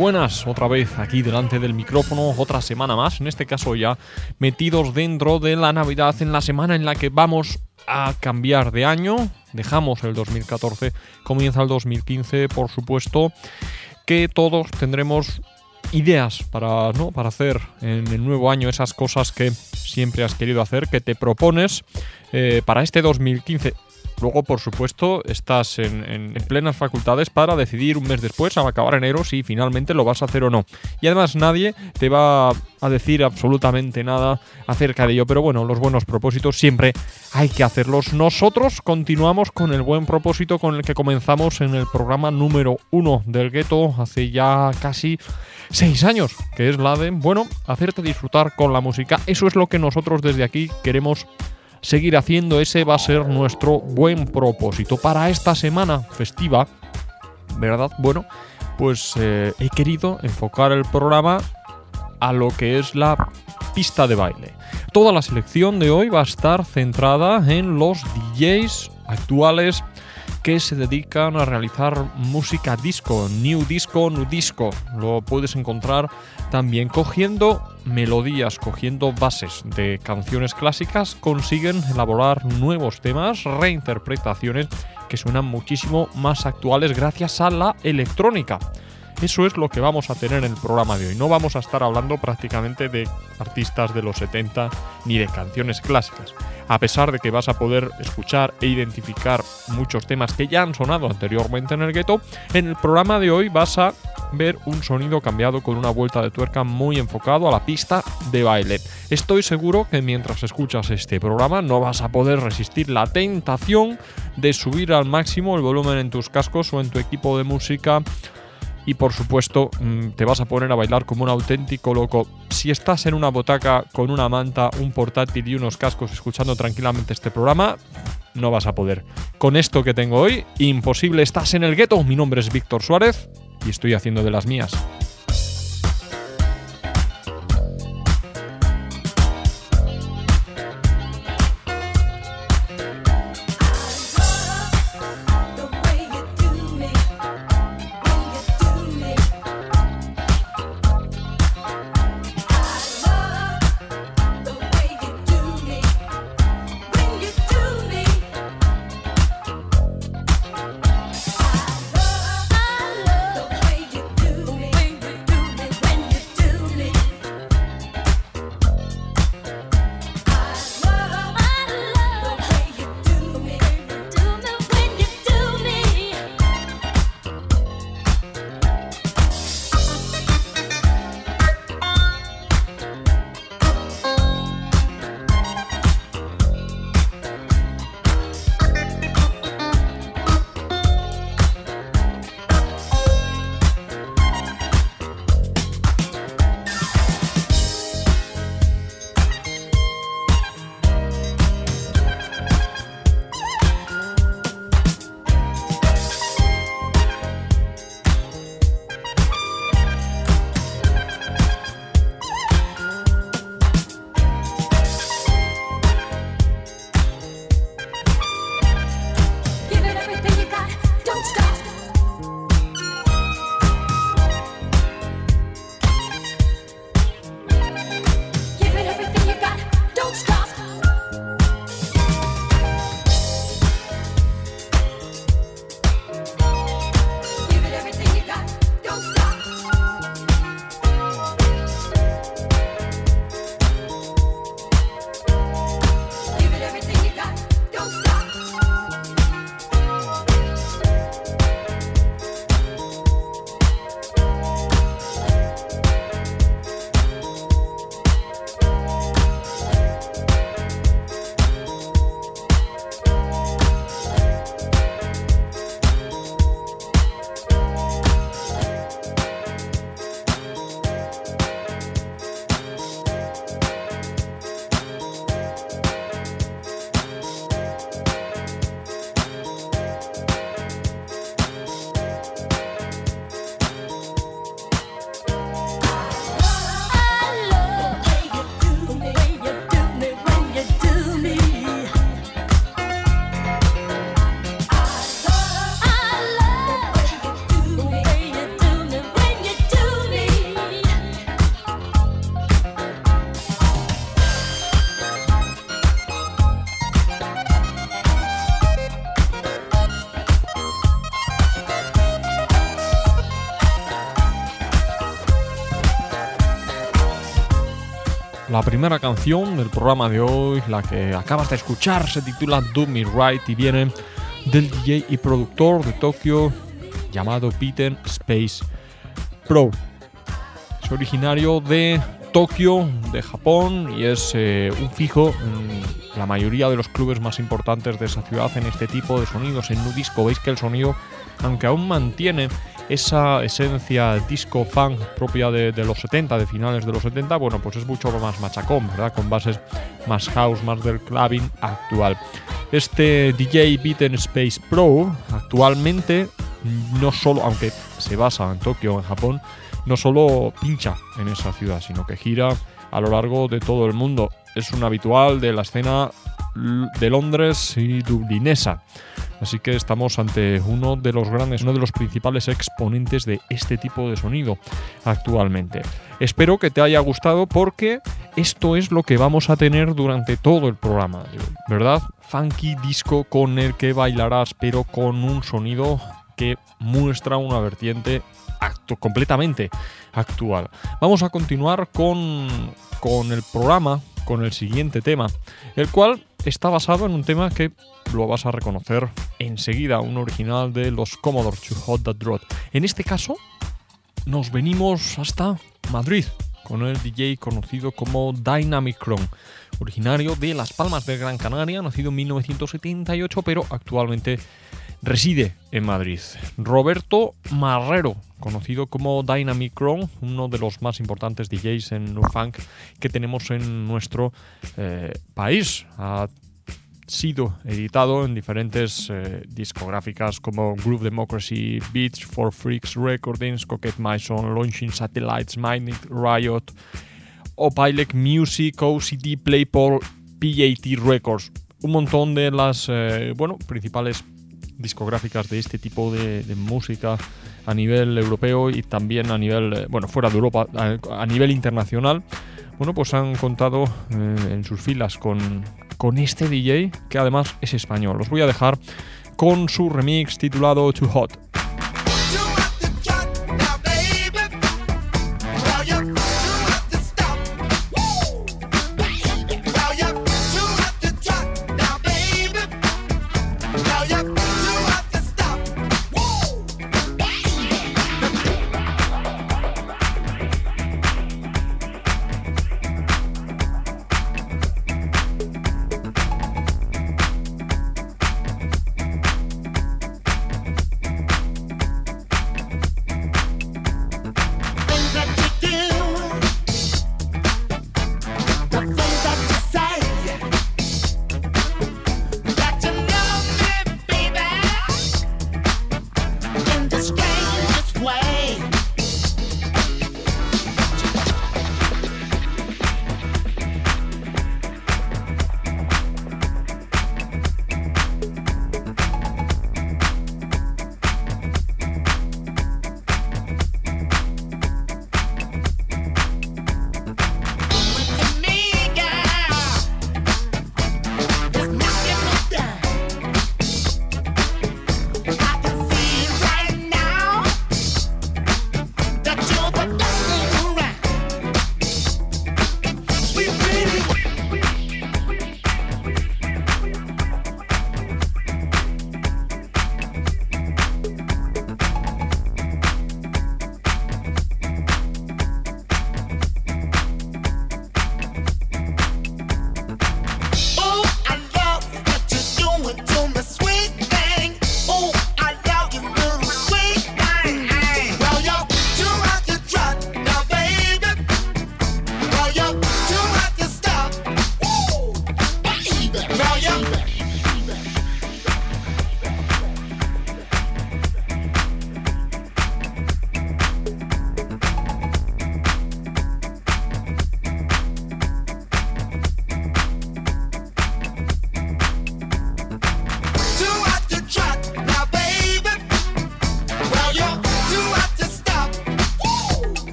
buenas, otra vez aquí delante del micrófono, otra semana más, en este caso ya metidos dentro de la Navidad, en la semana en la que vamos a cambiar de año, dejamos el 2014, comienza el 2015, por supuesto, que todos tendremos ideas para, ¿no? para hacer en el nuevo año esas cosas que siempre has querido hacer, que te propones eh, para este 2015. Luego, por supuesto, estás en, plenas facultades para decidir un mes después, al acabar enero, si finalmente lo vas a hacer o no. Y además nadie te va a decir absolutamente nada acerca de ello. Pero bueno, los buenos propósitos siempre hay que hacerlos. Nosotros continuamos con el buen propósito con el que comenzamos en el programa número uno del gueto hace ya casi seis años, que es la de, bueno, hacerte disfrutar con la música. Eso es lo que nosotros desde aquí queremos seguir haciendo. Ese va a ser nuestro buen propósito para esta semana festiva, ¿verdad? Bueno, pues eh, he querido enfocar el programa a lo que es la pista de baile. Toda la selección de hoy va a estar centrada en los DJs actuales que se dedican a realizar música disco, new disco, new disco. Lo puedes encontrar también cogiendo melodías, cogiendo bases de canciones clásicas, consiguen elaborar nuevos temas, reinterpretaciones que suenan muchísimo más actuales gracias a la electrónica. Eso es lo que vamos a tener en el programa de hoy. No vamos a estar hablando prácticamente de artistas de los 70 ni de canciones clásicas. A pesar de que vas a poder escuchar e identificar muchos temas que ya han sonado anteriormente en el gueto, en el programa de hoy vas a ver un sonido cambiado con una vuelta de tuerca muy enfocado a la pista de baile. Estoy seguro que mientras escuchas este programa no vas a poder resistir la tentación de subir al máximo el volumen en tus cascos o en tu equipo de música y por supuesto mm, te vas a poner a bailar como un auténtico loco. Si estás en una botaca con una manta, un portátil y unos cascos escuchando tranquilamente este programa, no vas a poder. Con esto que tengo hoy, imposible, estás en el gueto. Mi nombre es Víctor Suárez y estoy haciendo de las mías. La primera canción del programa de hoy, la que acabas de escuchar, se titula Do Me Right y viene del DJ y productor de Tokio llamado Peter Space Pro. Es originario de Tokio, de Japón, y es eh, un fijo en la mayoría de los clubes más importantes de esa ciudad en este tipo de sonidos. En Nudisco veis que el sonido, aunque aún mantiene esa esencia disco funk propia de, los 70, de finales de los 70, bueno, pues es mucho más machacón, ¿verdad? Con bases más house, más del clubbing actual. Este DJ Beaten Space Pro actualmente no solo, aunque se basa en Tokio, en Japón, no solo pincha en esa ciudad, sino que gira a lo largo de todo el mundo. Es un habitual de la escena de Londres y dublinesa. Así que estamos ante uno de los grandes, uno de los principales exponentes de este tipo de sonido actualmente. Espero que te haya gustado porque esto es lo que vamos a tener durante todo el programa, ¿verdad? Funky disco con el que bailarás, pero con un sonido que muestra una vertiente completamente actual. Vamos a continuar con, con el programa, con el siguiente tema, el cual está basado en un tema que lo vas a reconocer enseguida, un original de los Commodore to Hot That Rod. En este caso, nos venimos hasta Madrid con el DJ conocido como Dynamic Chrome, originario de Las Palmas de Gran Canaria, nacido en 1978, pero actualmente reside en Madrid. Roberto Marrero, conocido como Dynamic Chrome, uno de los más importantes DJs en nu funk que tenemos en nuestro eh, país. Ha sido editado en diferentes eh, discográficas como Groove Democracy, Beats for Freaks Recordings, Coquette Mason, Launching Satellites, Minded Riot, Opilec Music, OCD, Playpol, PAT Records. Un montón de las eh, bueno, principales discográficas de este tipo de, música a nivel europeo y también a nivel, eh, bueno, fuera de Europa, a, nivel internacional, bueno, pues han contado eh, en sus filas con, con este DJ que además es español. Los voy a dejar con su remix titulado Too Hot.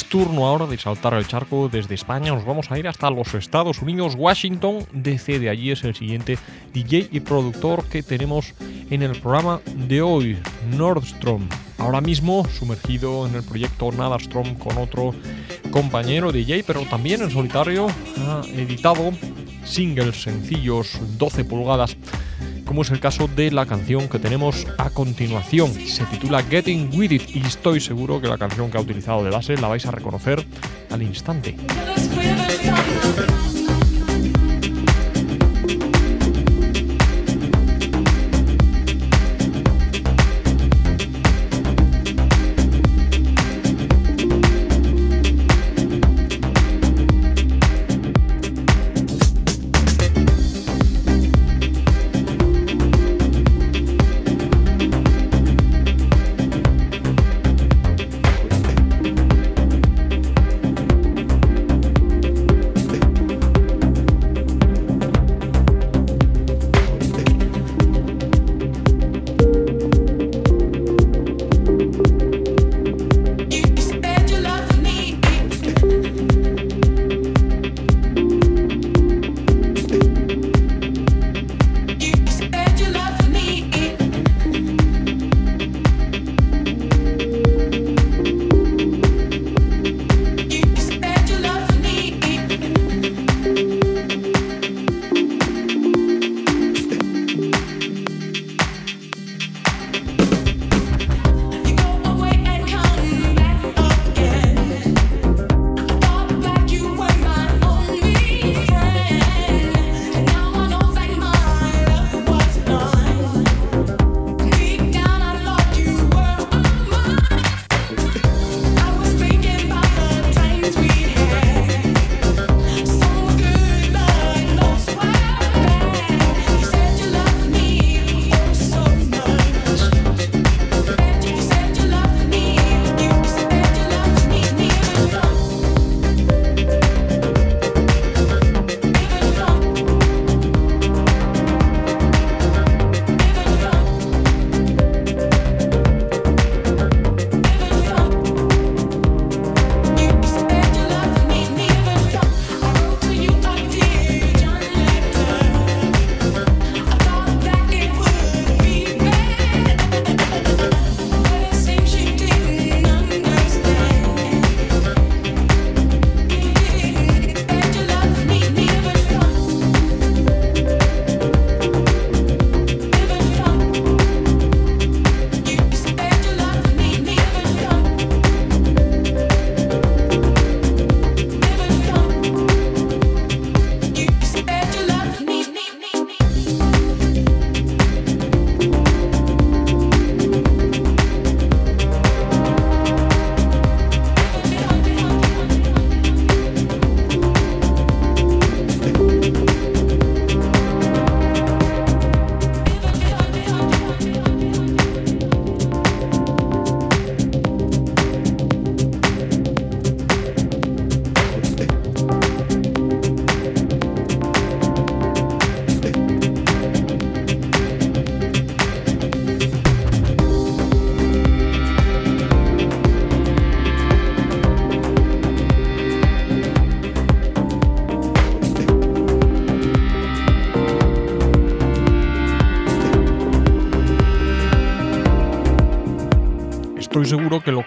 Es turno ahora de saltar el charco desde España. Nos vamos a ir hasta los Estados Unidos, Washington DC. Allí es el siguiente DJ y productor que tenemos en el programa de hoy, Nordstrom. Ahora mismo sumergido en el proyecto Nadastrom con otro compañero DJ, pero también en solitario ha editado singles sencillos 12 pulgadas como es el caso de la canción que tenemos a continuación. Se titula Getting With It y estoy seguro que la canción que ha utilizado de base la vais a reconocer al instante.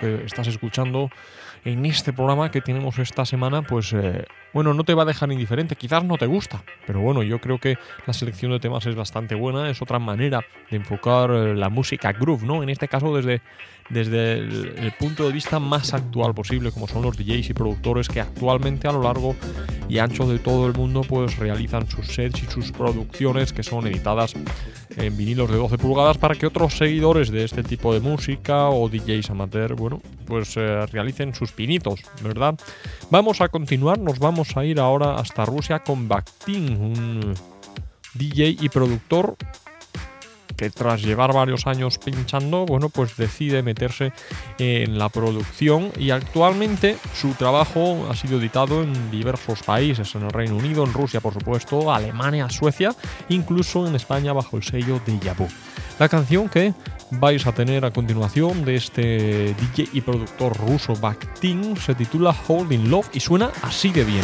Estás escuchando en este programa que tenemos esta semana, pues eh, bueno, no te va a dejar indiferente, quizás no te gusta, pero bueno, yo creo que la selección de temas es bastante buena, es otra manera de enfocar eh, la música groove, ¿no? En este caso desde desde el, punto de vista más actual posible, como son los DJs y productores que actualmente a lo largo y ancho de todo el mundo pues realizan sus sets y sus producciones que son editadas en vinilos de 12 pulgadas para que otros seguidores de este tipo de música o DJs amateur, bueno, pues eh, realicen sus pinitos, ¿verdad? Vamos a continuar, nos vamos a ir ahora hasta Rusia con Baktin, un DJ y productor que tras llevar varios años pinchando, bueno, pues decide meterse en la producción y actualmente su trabajo ha sido editado en diversos países, en el Reino Unido, en Rusia, por supuesto, Alemania, Suecia, incluso en España bajo el sello de Yabu. La canción que vais a tener a continuación de este DJ y productor ruso Bakhtin se titula Holding Love y suena así de bien.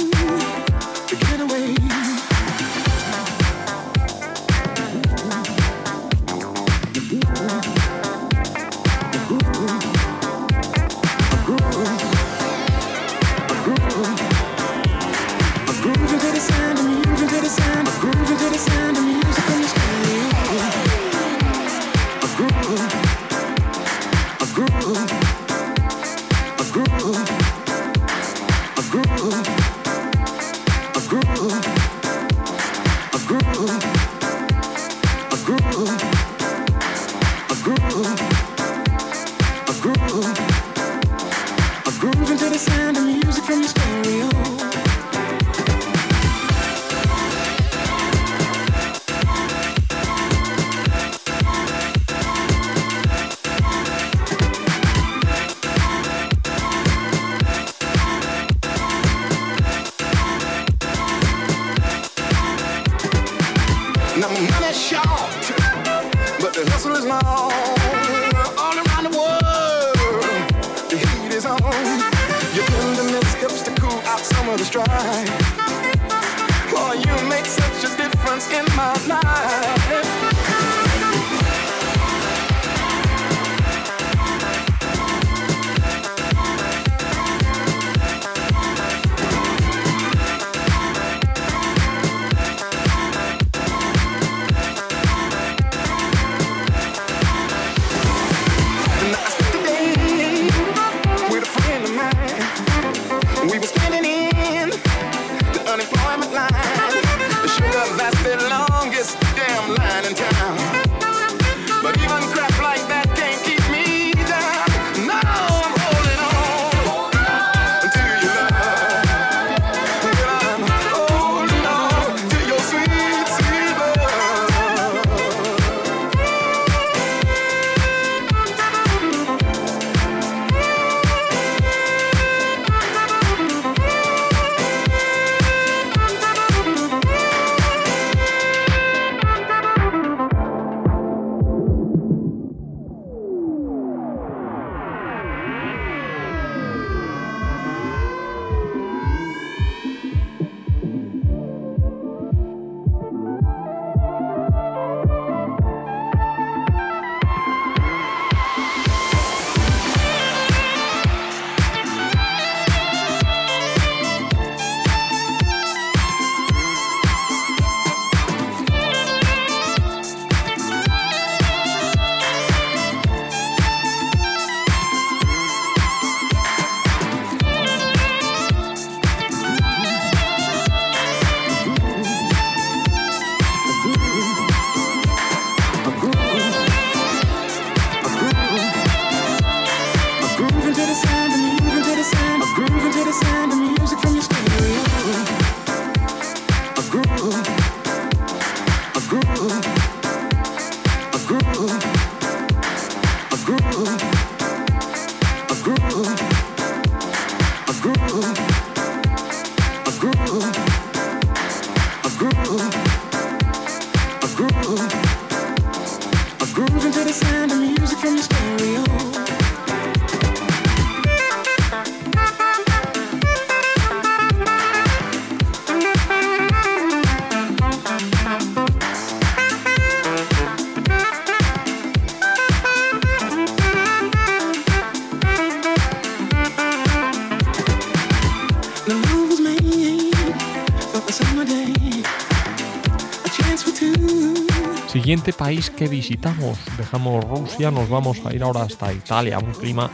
Siguiente país que visitamos, dejamos Rusia, nos vamos a ir ahora hasta Italia, un clima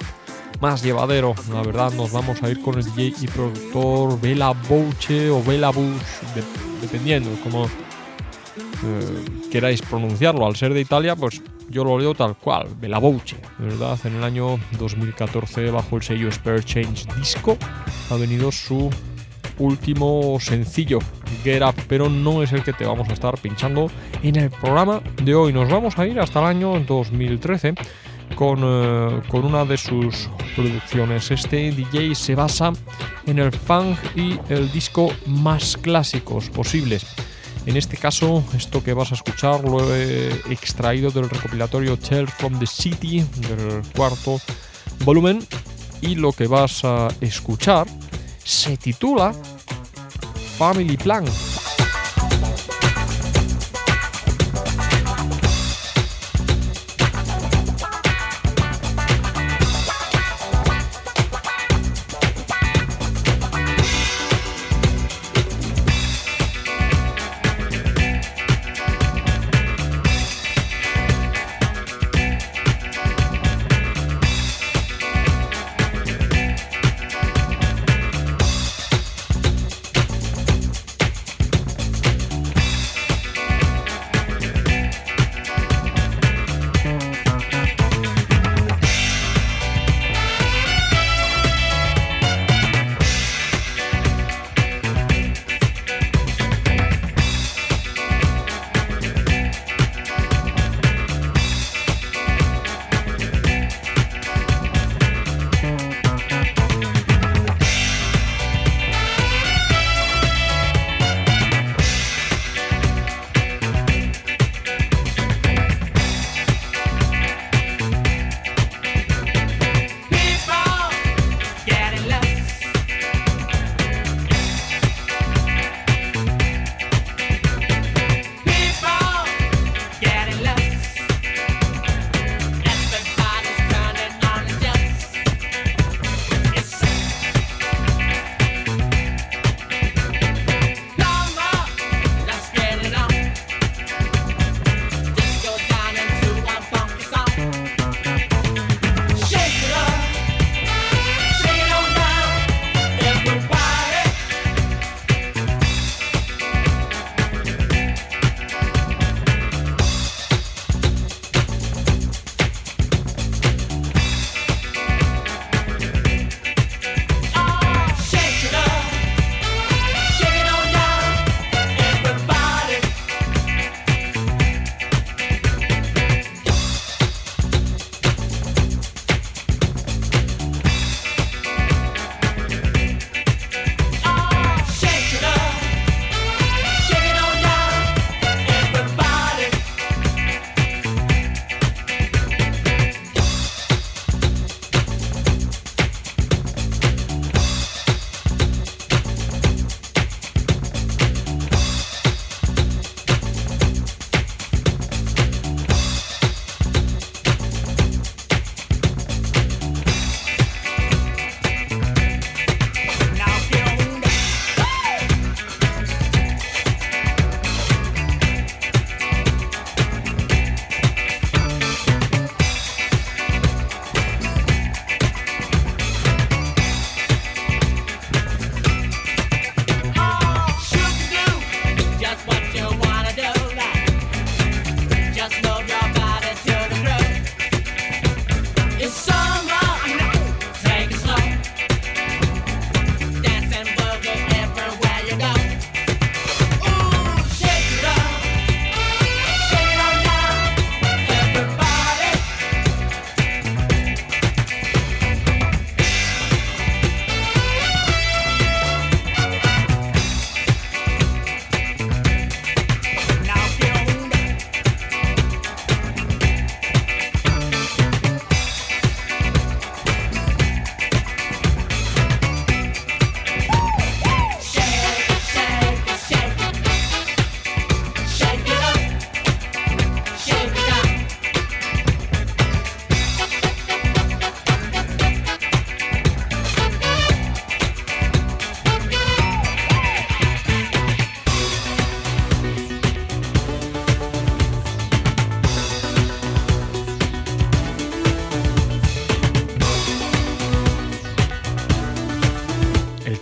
más llevadero. La verdad, nos vamos a ir con el DJ y productor Bela Bouche o Bela Bush, dependiendo como eh, queráis pronunciarlo. Al ser de Italia, pues yo lo leo tal cual, Bela Bouche, ¿verdad? En el año 2014, bajo el sello Spare Change Disco, ha venido su último sencillo, Get Up, pero no es el que te vamos a estar pinchando en el programa de hoy. Nos vamos a ir hasta el año 2013 con, eh, con una de sus producciones. Este DJ se basa en el funk y el disco más clásicos posibles. En este caso, esto que vas a escuchar lo he extraído del recopilatorio Tell from the City del cuarto volumen y lo que vas a escuchar se titula Family Plan.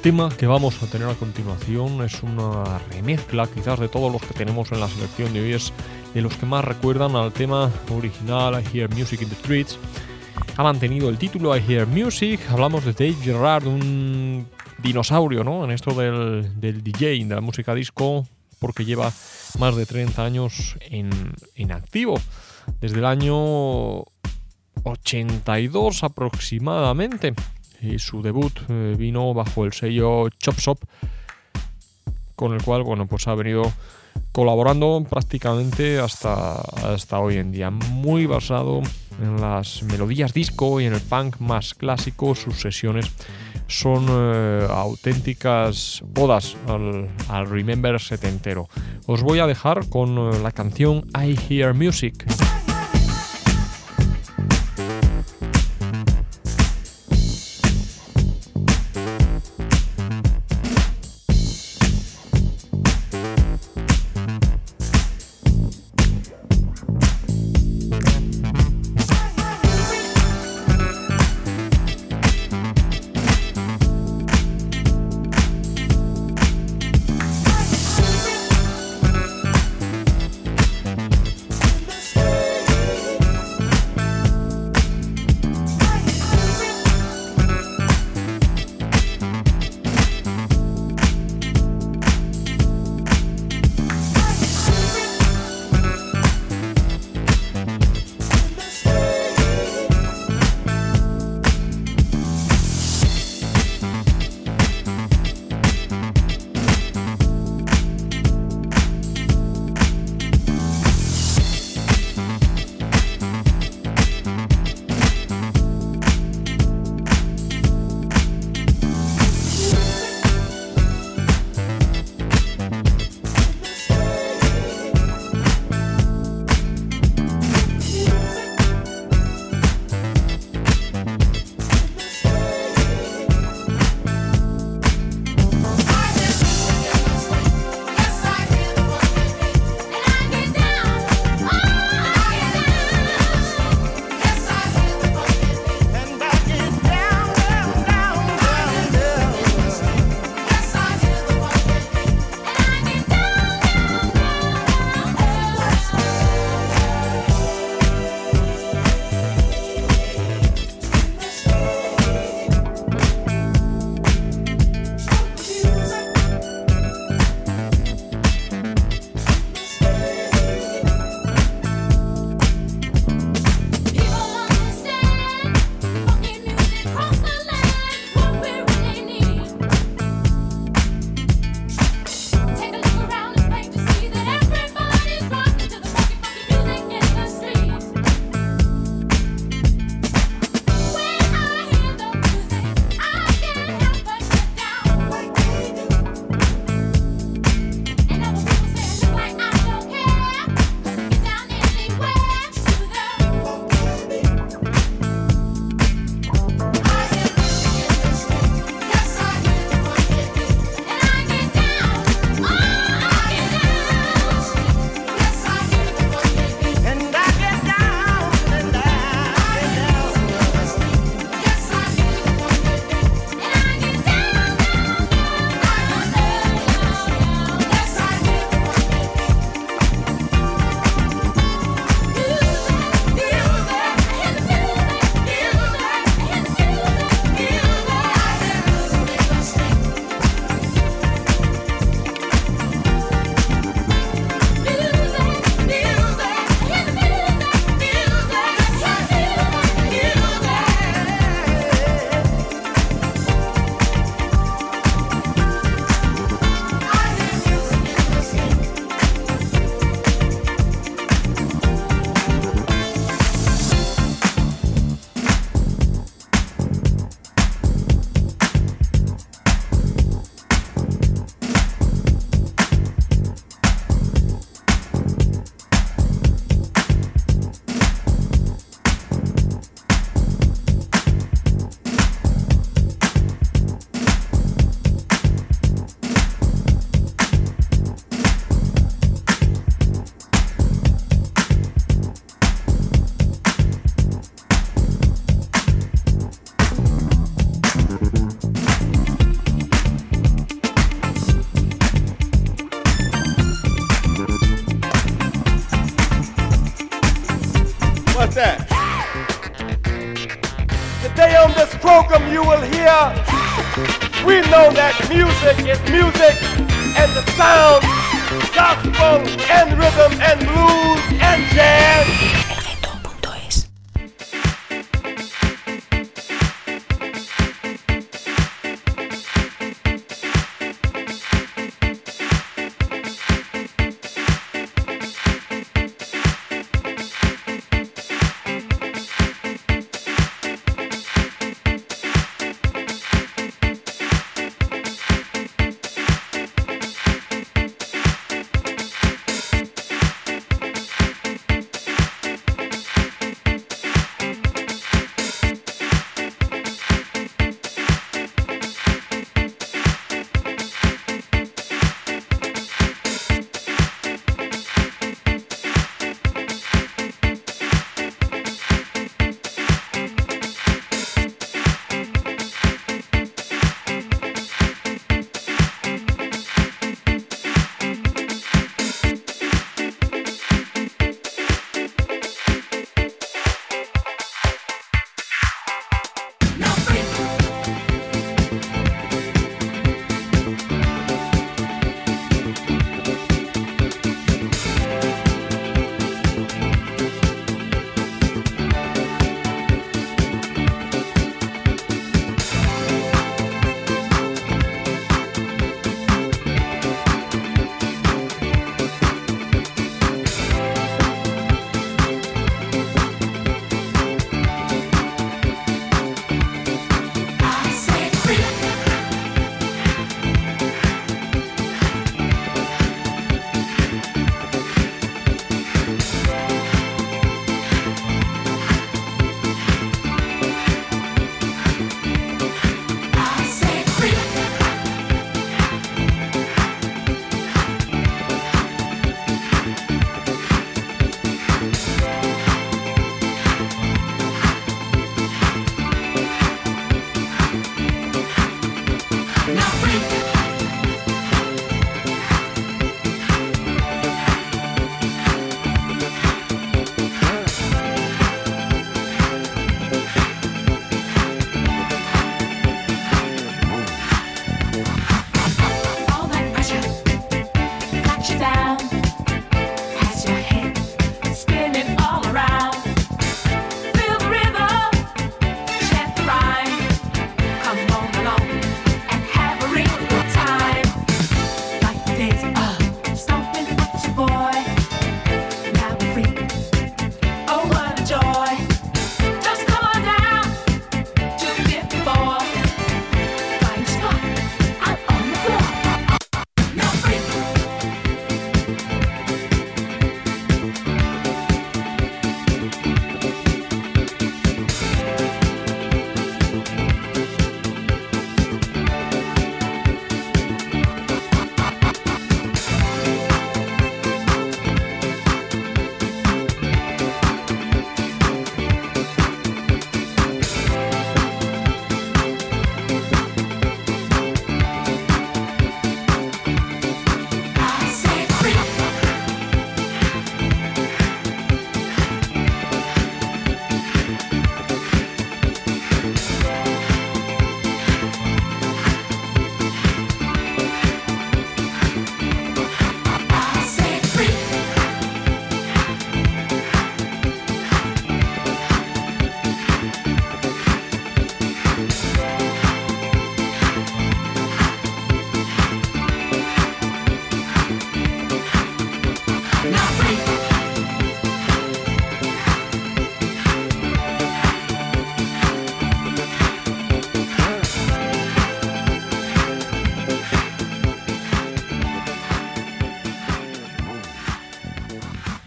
Tema que vamos a tener a continuación es una remezcla quizás de todos los que tenemos en la selección de hoy, es de los que más recuerdan al tema original I Hear Music in the Streets. Ha mantenido el título I Hear Music, hablamos de Dave Gerrard, un dinosaurio ¿no? en esto del, del DJ, de la música disco, porque lleva más de 30 años en, en activo. Desde el año 82 aproximadamente y su debut eh, vino bajo el sello Chop Shop, con el cual bueno, pues ha venido colaborando prácticamente hasta, hasta hoy en día. Muy basado en las melodías disco y en el punk más clásico, sus sesiones son eh, auténticas bodas al, al, Remember setentero. Os voy a dejar con eh, la canción I Hear Music.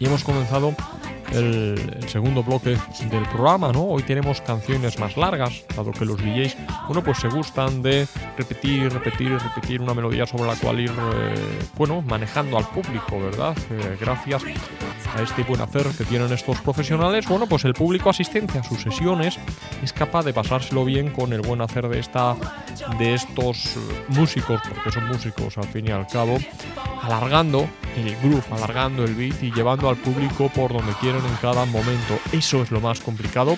Hemos comenzado el, segundo bloque del programa, ¿no? Hoy tenemos canciones más largas, dado que los DJs, bueno, pues se gustan de repetir, repetir, repetir una melodía sobre la cual ir, eh, bueno, manejando al público, ¿verdad? Eh, gracias a este buen hacer que tienen estos profesionales, bueno, pues el público asistente a sus sesiones es capaz de pasárselo bien con el buen hacer de esta de estos músicos, porque son músicos al fin y al cabo, alargando el groove, alargando el beat y llevando al público por donde quieren en cada momento. Eso es lo más complicado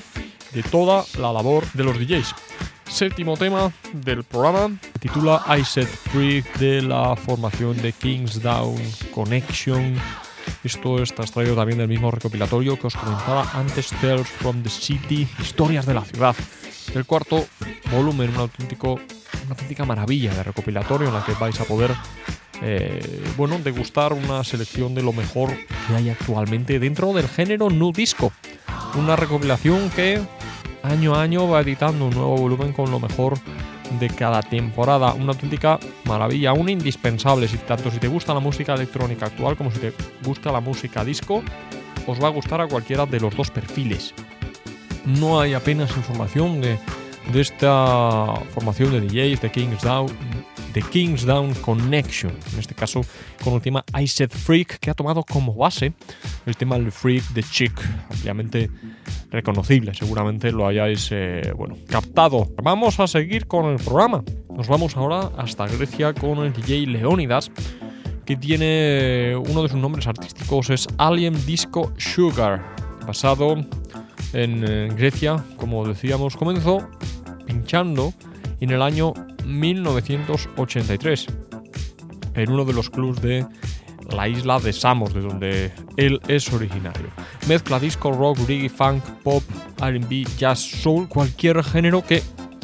de toda la labor de los DJs. séptimo tema del programa. Titula I Set Free de la formación de Kingsdown Connection. Esto está extraído también del mismo recopilatorio que os comentaba antes, Tales from the City, Historias de la Ciudad. El cuarto volumen, un auténtico, una auténtica maravilla de recopilatorio en la que vais a poder eh, bueno, degustar una selección de lo mejor que hay actualmente dentro del género nu disco. Una recopilación que año a año va editando un nuevo volumen con lo mejor de cada temporada. Una auténtica maravilla, un indispensable, si tanto si te gusta la música electrónica actual como si te gusta la música disco, os va a gustar a cualquiera de los dos perfiles. No hay apenas información de, de esta formación de DJs, de Kings Down, The Kingsdown Connection, en este caso con el tema I Said Freak, que ha tomado como base el tema del Freak de Chick, ampliamente reconocible, seguramente lo hayáis eh, bueno, captado. Vamos a seguir con el programa. Nos vamos ahora hasta Grecia con el DJ Leonidas, que tiene uno de sus nombres artísticos es Alien Disco Sugar, basado en eh, Grecia, como decíamos, comenzó pinchando en el año 1983 en uno de los clubs de la isla de Samos, de donde él es originario. Mezcla disco, rock, reggae, funk, pop, RB, jazz, soul, cualquier género que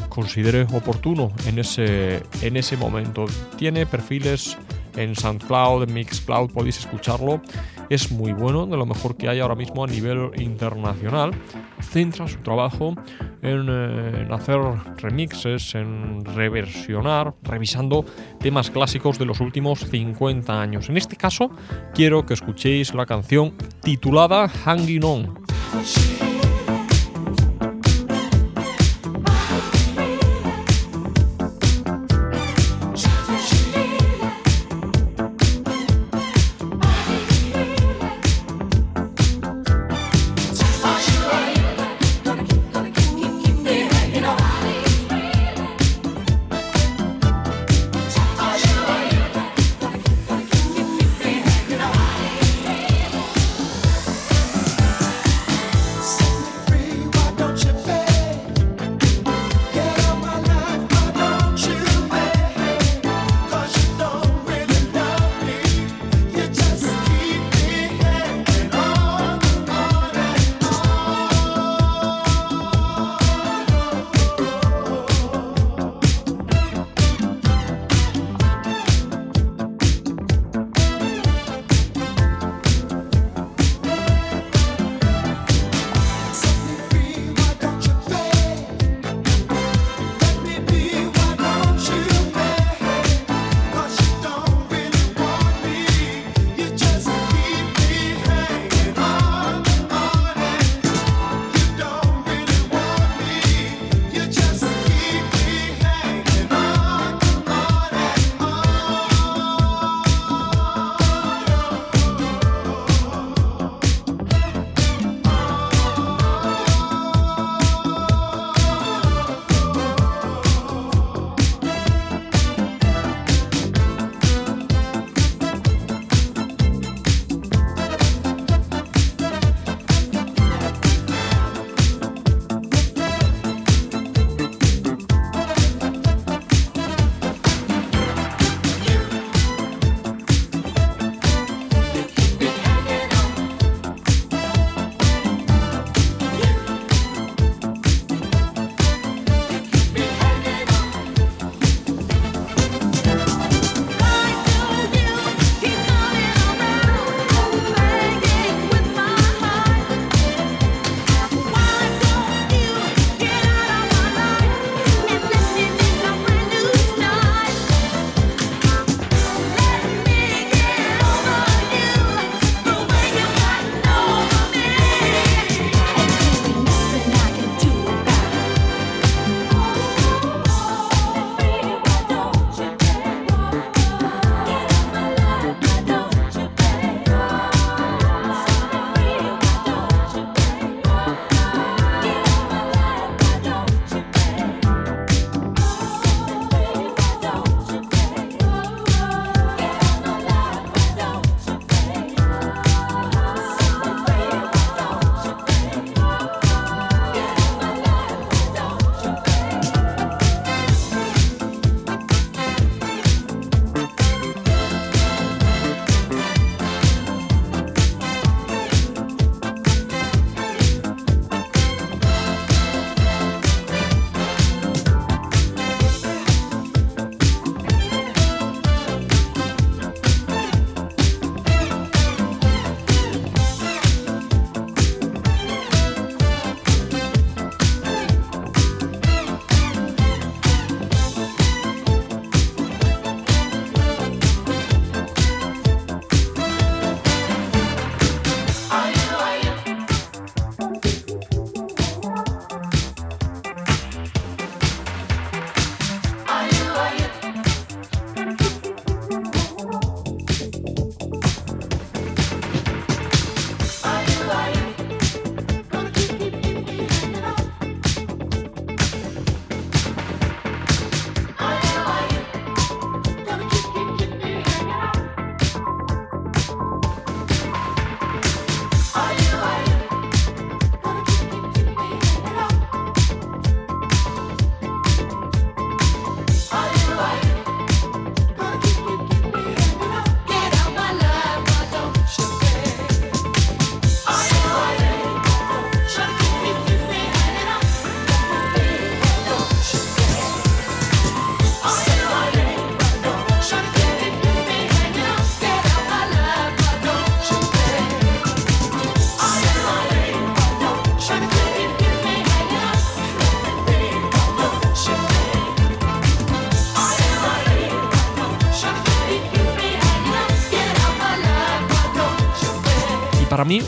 considere oportuno en ese, en ese momento. Tiene perfiles en SoundCloud, en Mixcloud, podéis escucharlo. Es muy bueno, de lo mejor que hay ahora mismo a nivel internacional. Centra su trabajo en, eh, hacer remixes, en reversionar, revisando temas clásicos de los últimos 50 años. En este caso, quiero que escuchéis la canción titulada Hanging On.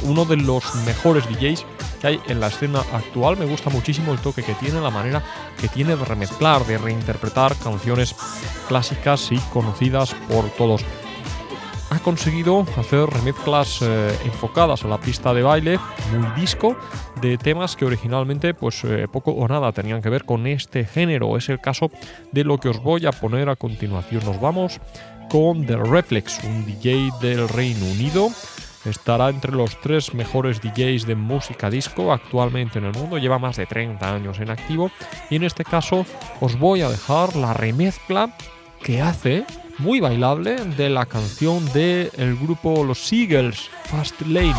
Uno de los mejores DJs que hay en la escena actual. Me gusta muchísimo el toque que tiene, la manera que tiene de remezclar, de reinterpretar canciones clásicas y conocidas por todos. Ha conseguido hacer remezclas eh, enfocadas a la pista de baile, muy disco, de temas que originalmente pues eh, poco o nada tenían que ver con este género. Es el caso de lo que os voy a poner a continuación. Nos vamos con The Reflex, un DJ del Reino Unido estará entre los tres mejores DJs de música disco actualmente en el mundo, lleva más de 30 años en activo y en este caso os voy a dejar la remezcla que hace muy bailable de la canción del el grupo Los Eagles, Fast Lane.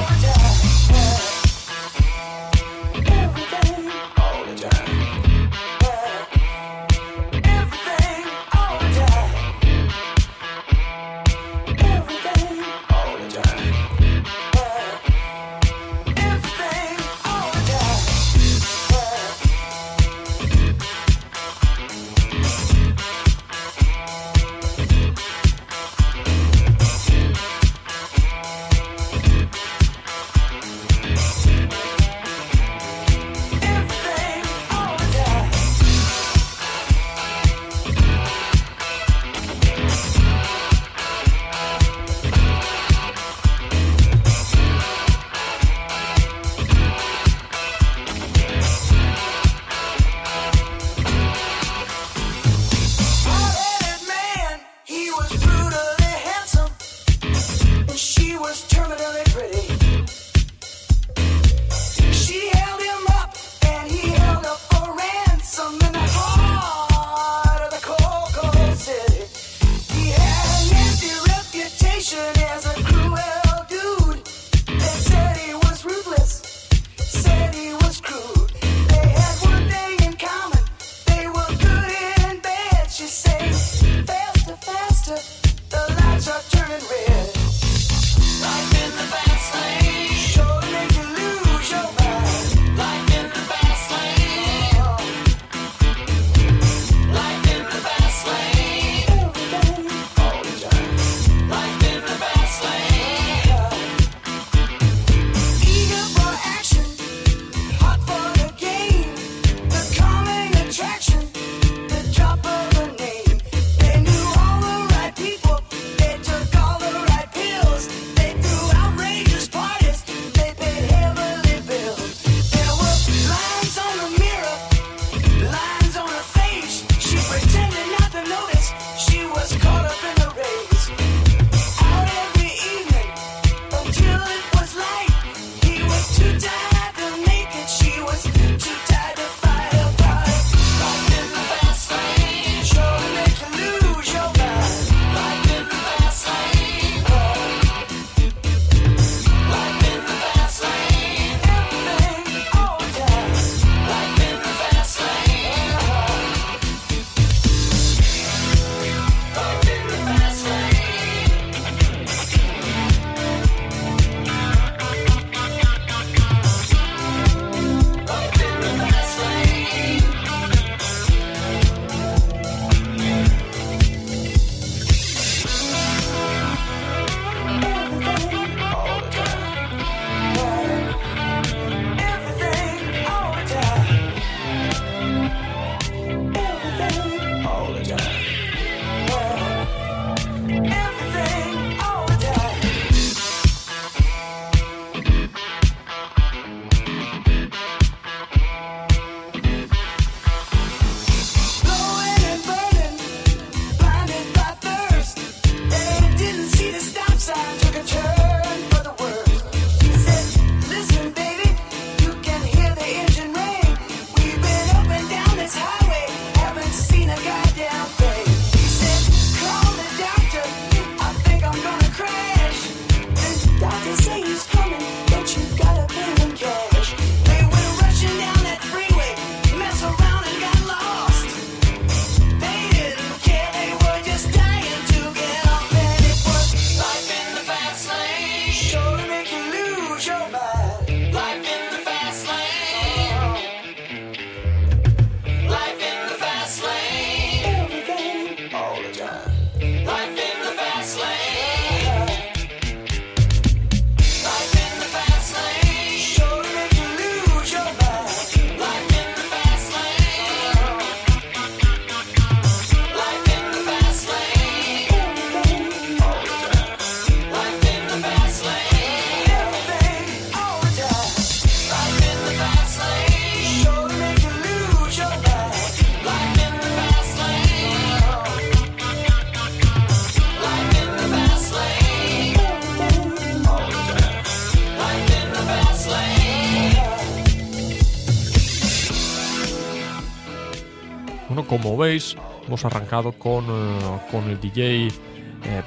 Como veis, hemos arrancado con, eh, con el DJ eh,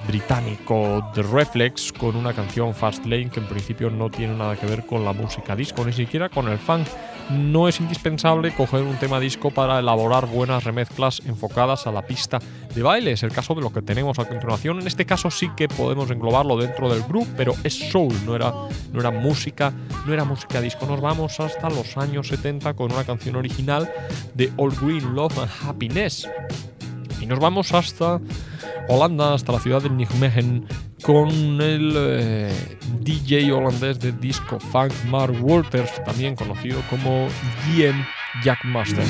británico The Reflex con una canción Fast Lane que en principio no tiene nada que ver con la música disco, ni siquiera con el funk. No es indispensable coger un tema disco para elaborar buenas remezclas enfocadas a la pista de baile. Es el caso de lo que tenemos a continuación. En este caso sí que podemos englobarlo dentro del group, pero es soul, no era, no era música, no era música disco. Nos vamos hasta los años 70 con una canción original de All Green Love and Happiness. Y nos vamos hasta Holanda, hasta la ciudad de Nijmegen, con el eh, DJ holandés de disco funk Mark Walters, también conocido como GM Jackmaster.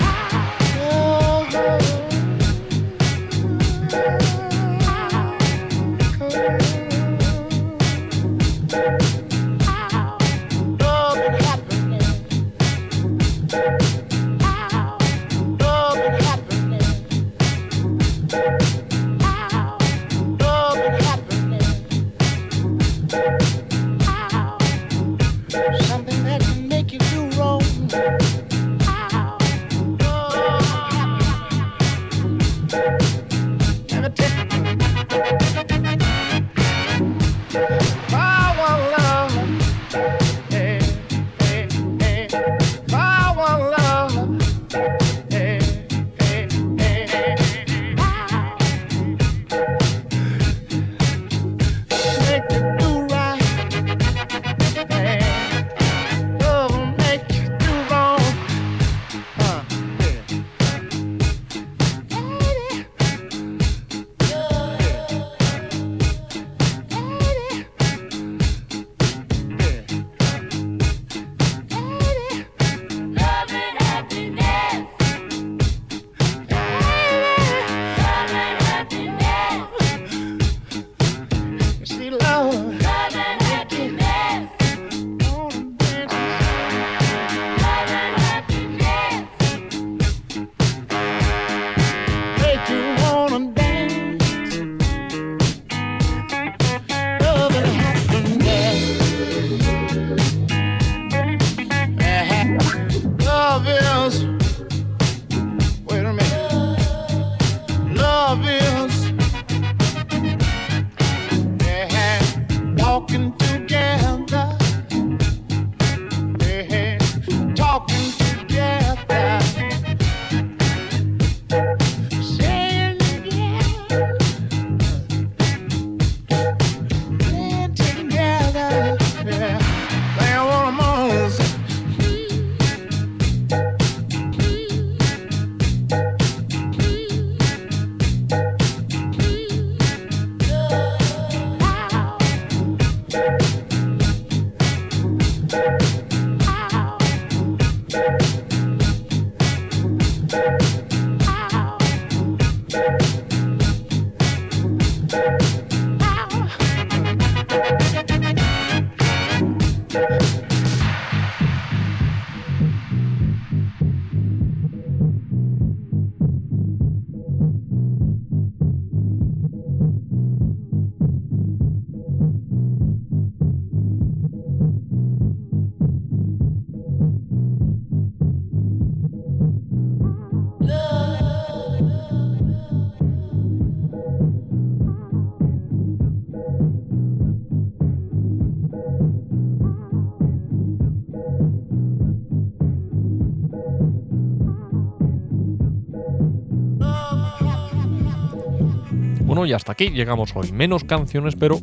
Y hasta aquí llegamos hoy. Menos canciones, pero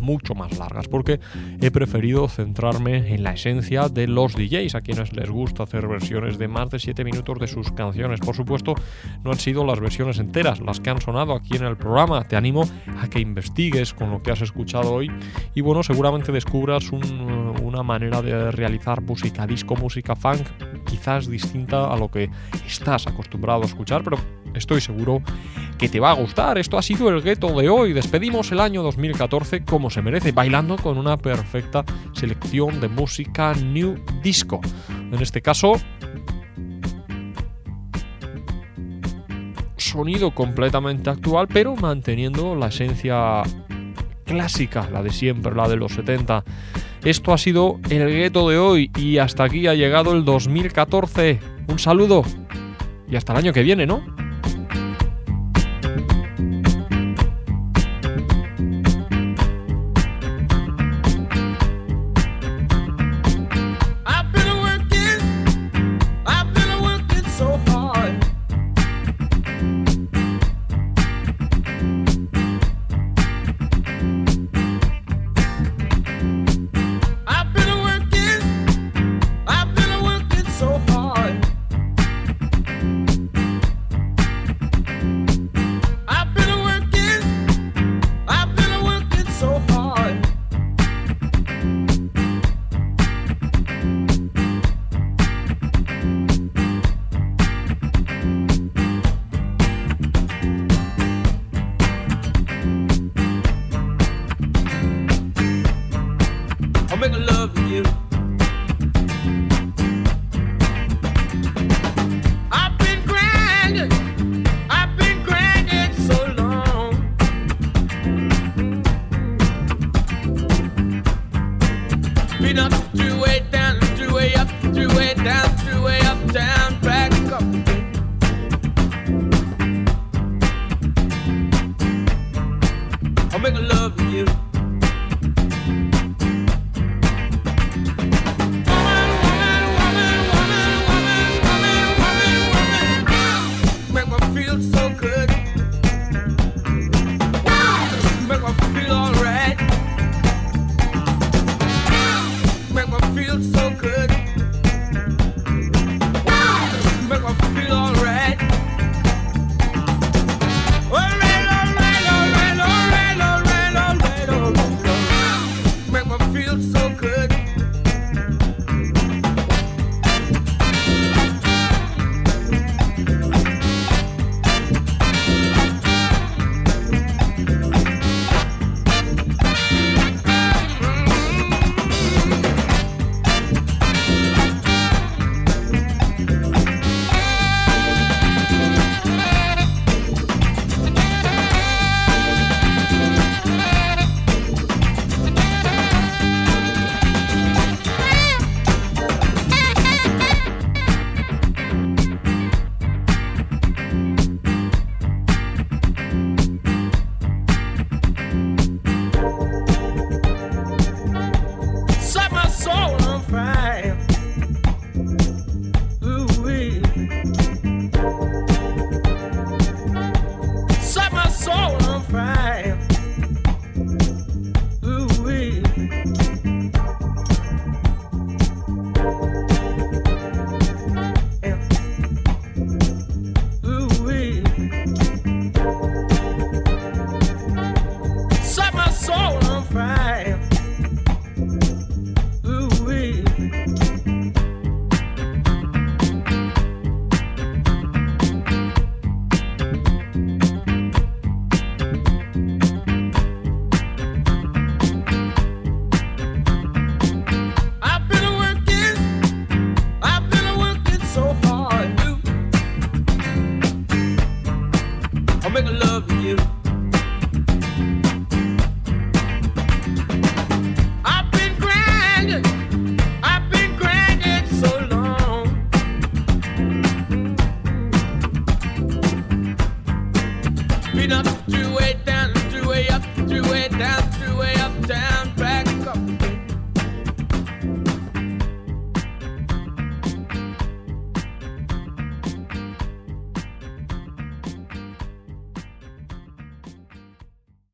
mucho más largas, porque he preferido centrarme en la esencia de los DJs, a quienes les gusta hacer versiones de más de 7 minutos de sus canciones. Por supuesto, no han sido las versiones enteras, las que han sonado aquí en el programa. Te animo a que investigues con lo que has escuchado hoy y bueno, seguramente descubras una manera de realizar música disco, música funk, quizás distinta a lo que estás acostumbrado a escuchar, pero estoy seguro que te va a gustar. Esto ha sido el gueto de hoy. Despedimos el año 2014 como se merece, bailando con una perfecta selección de música new disco. En este caso, sonido completamente actual, pero manteniendo la esencia clásica, la de siempre, la de los 70. Esto ha sido el gueto de hoy y hasta aquí ha llegado el 2014. Un saludo y hasta el año que viene, ¿no?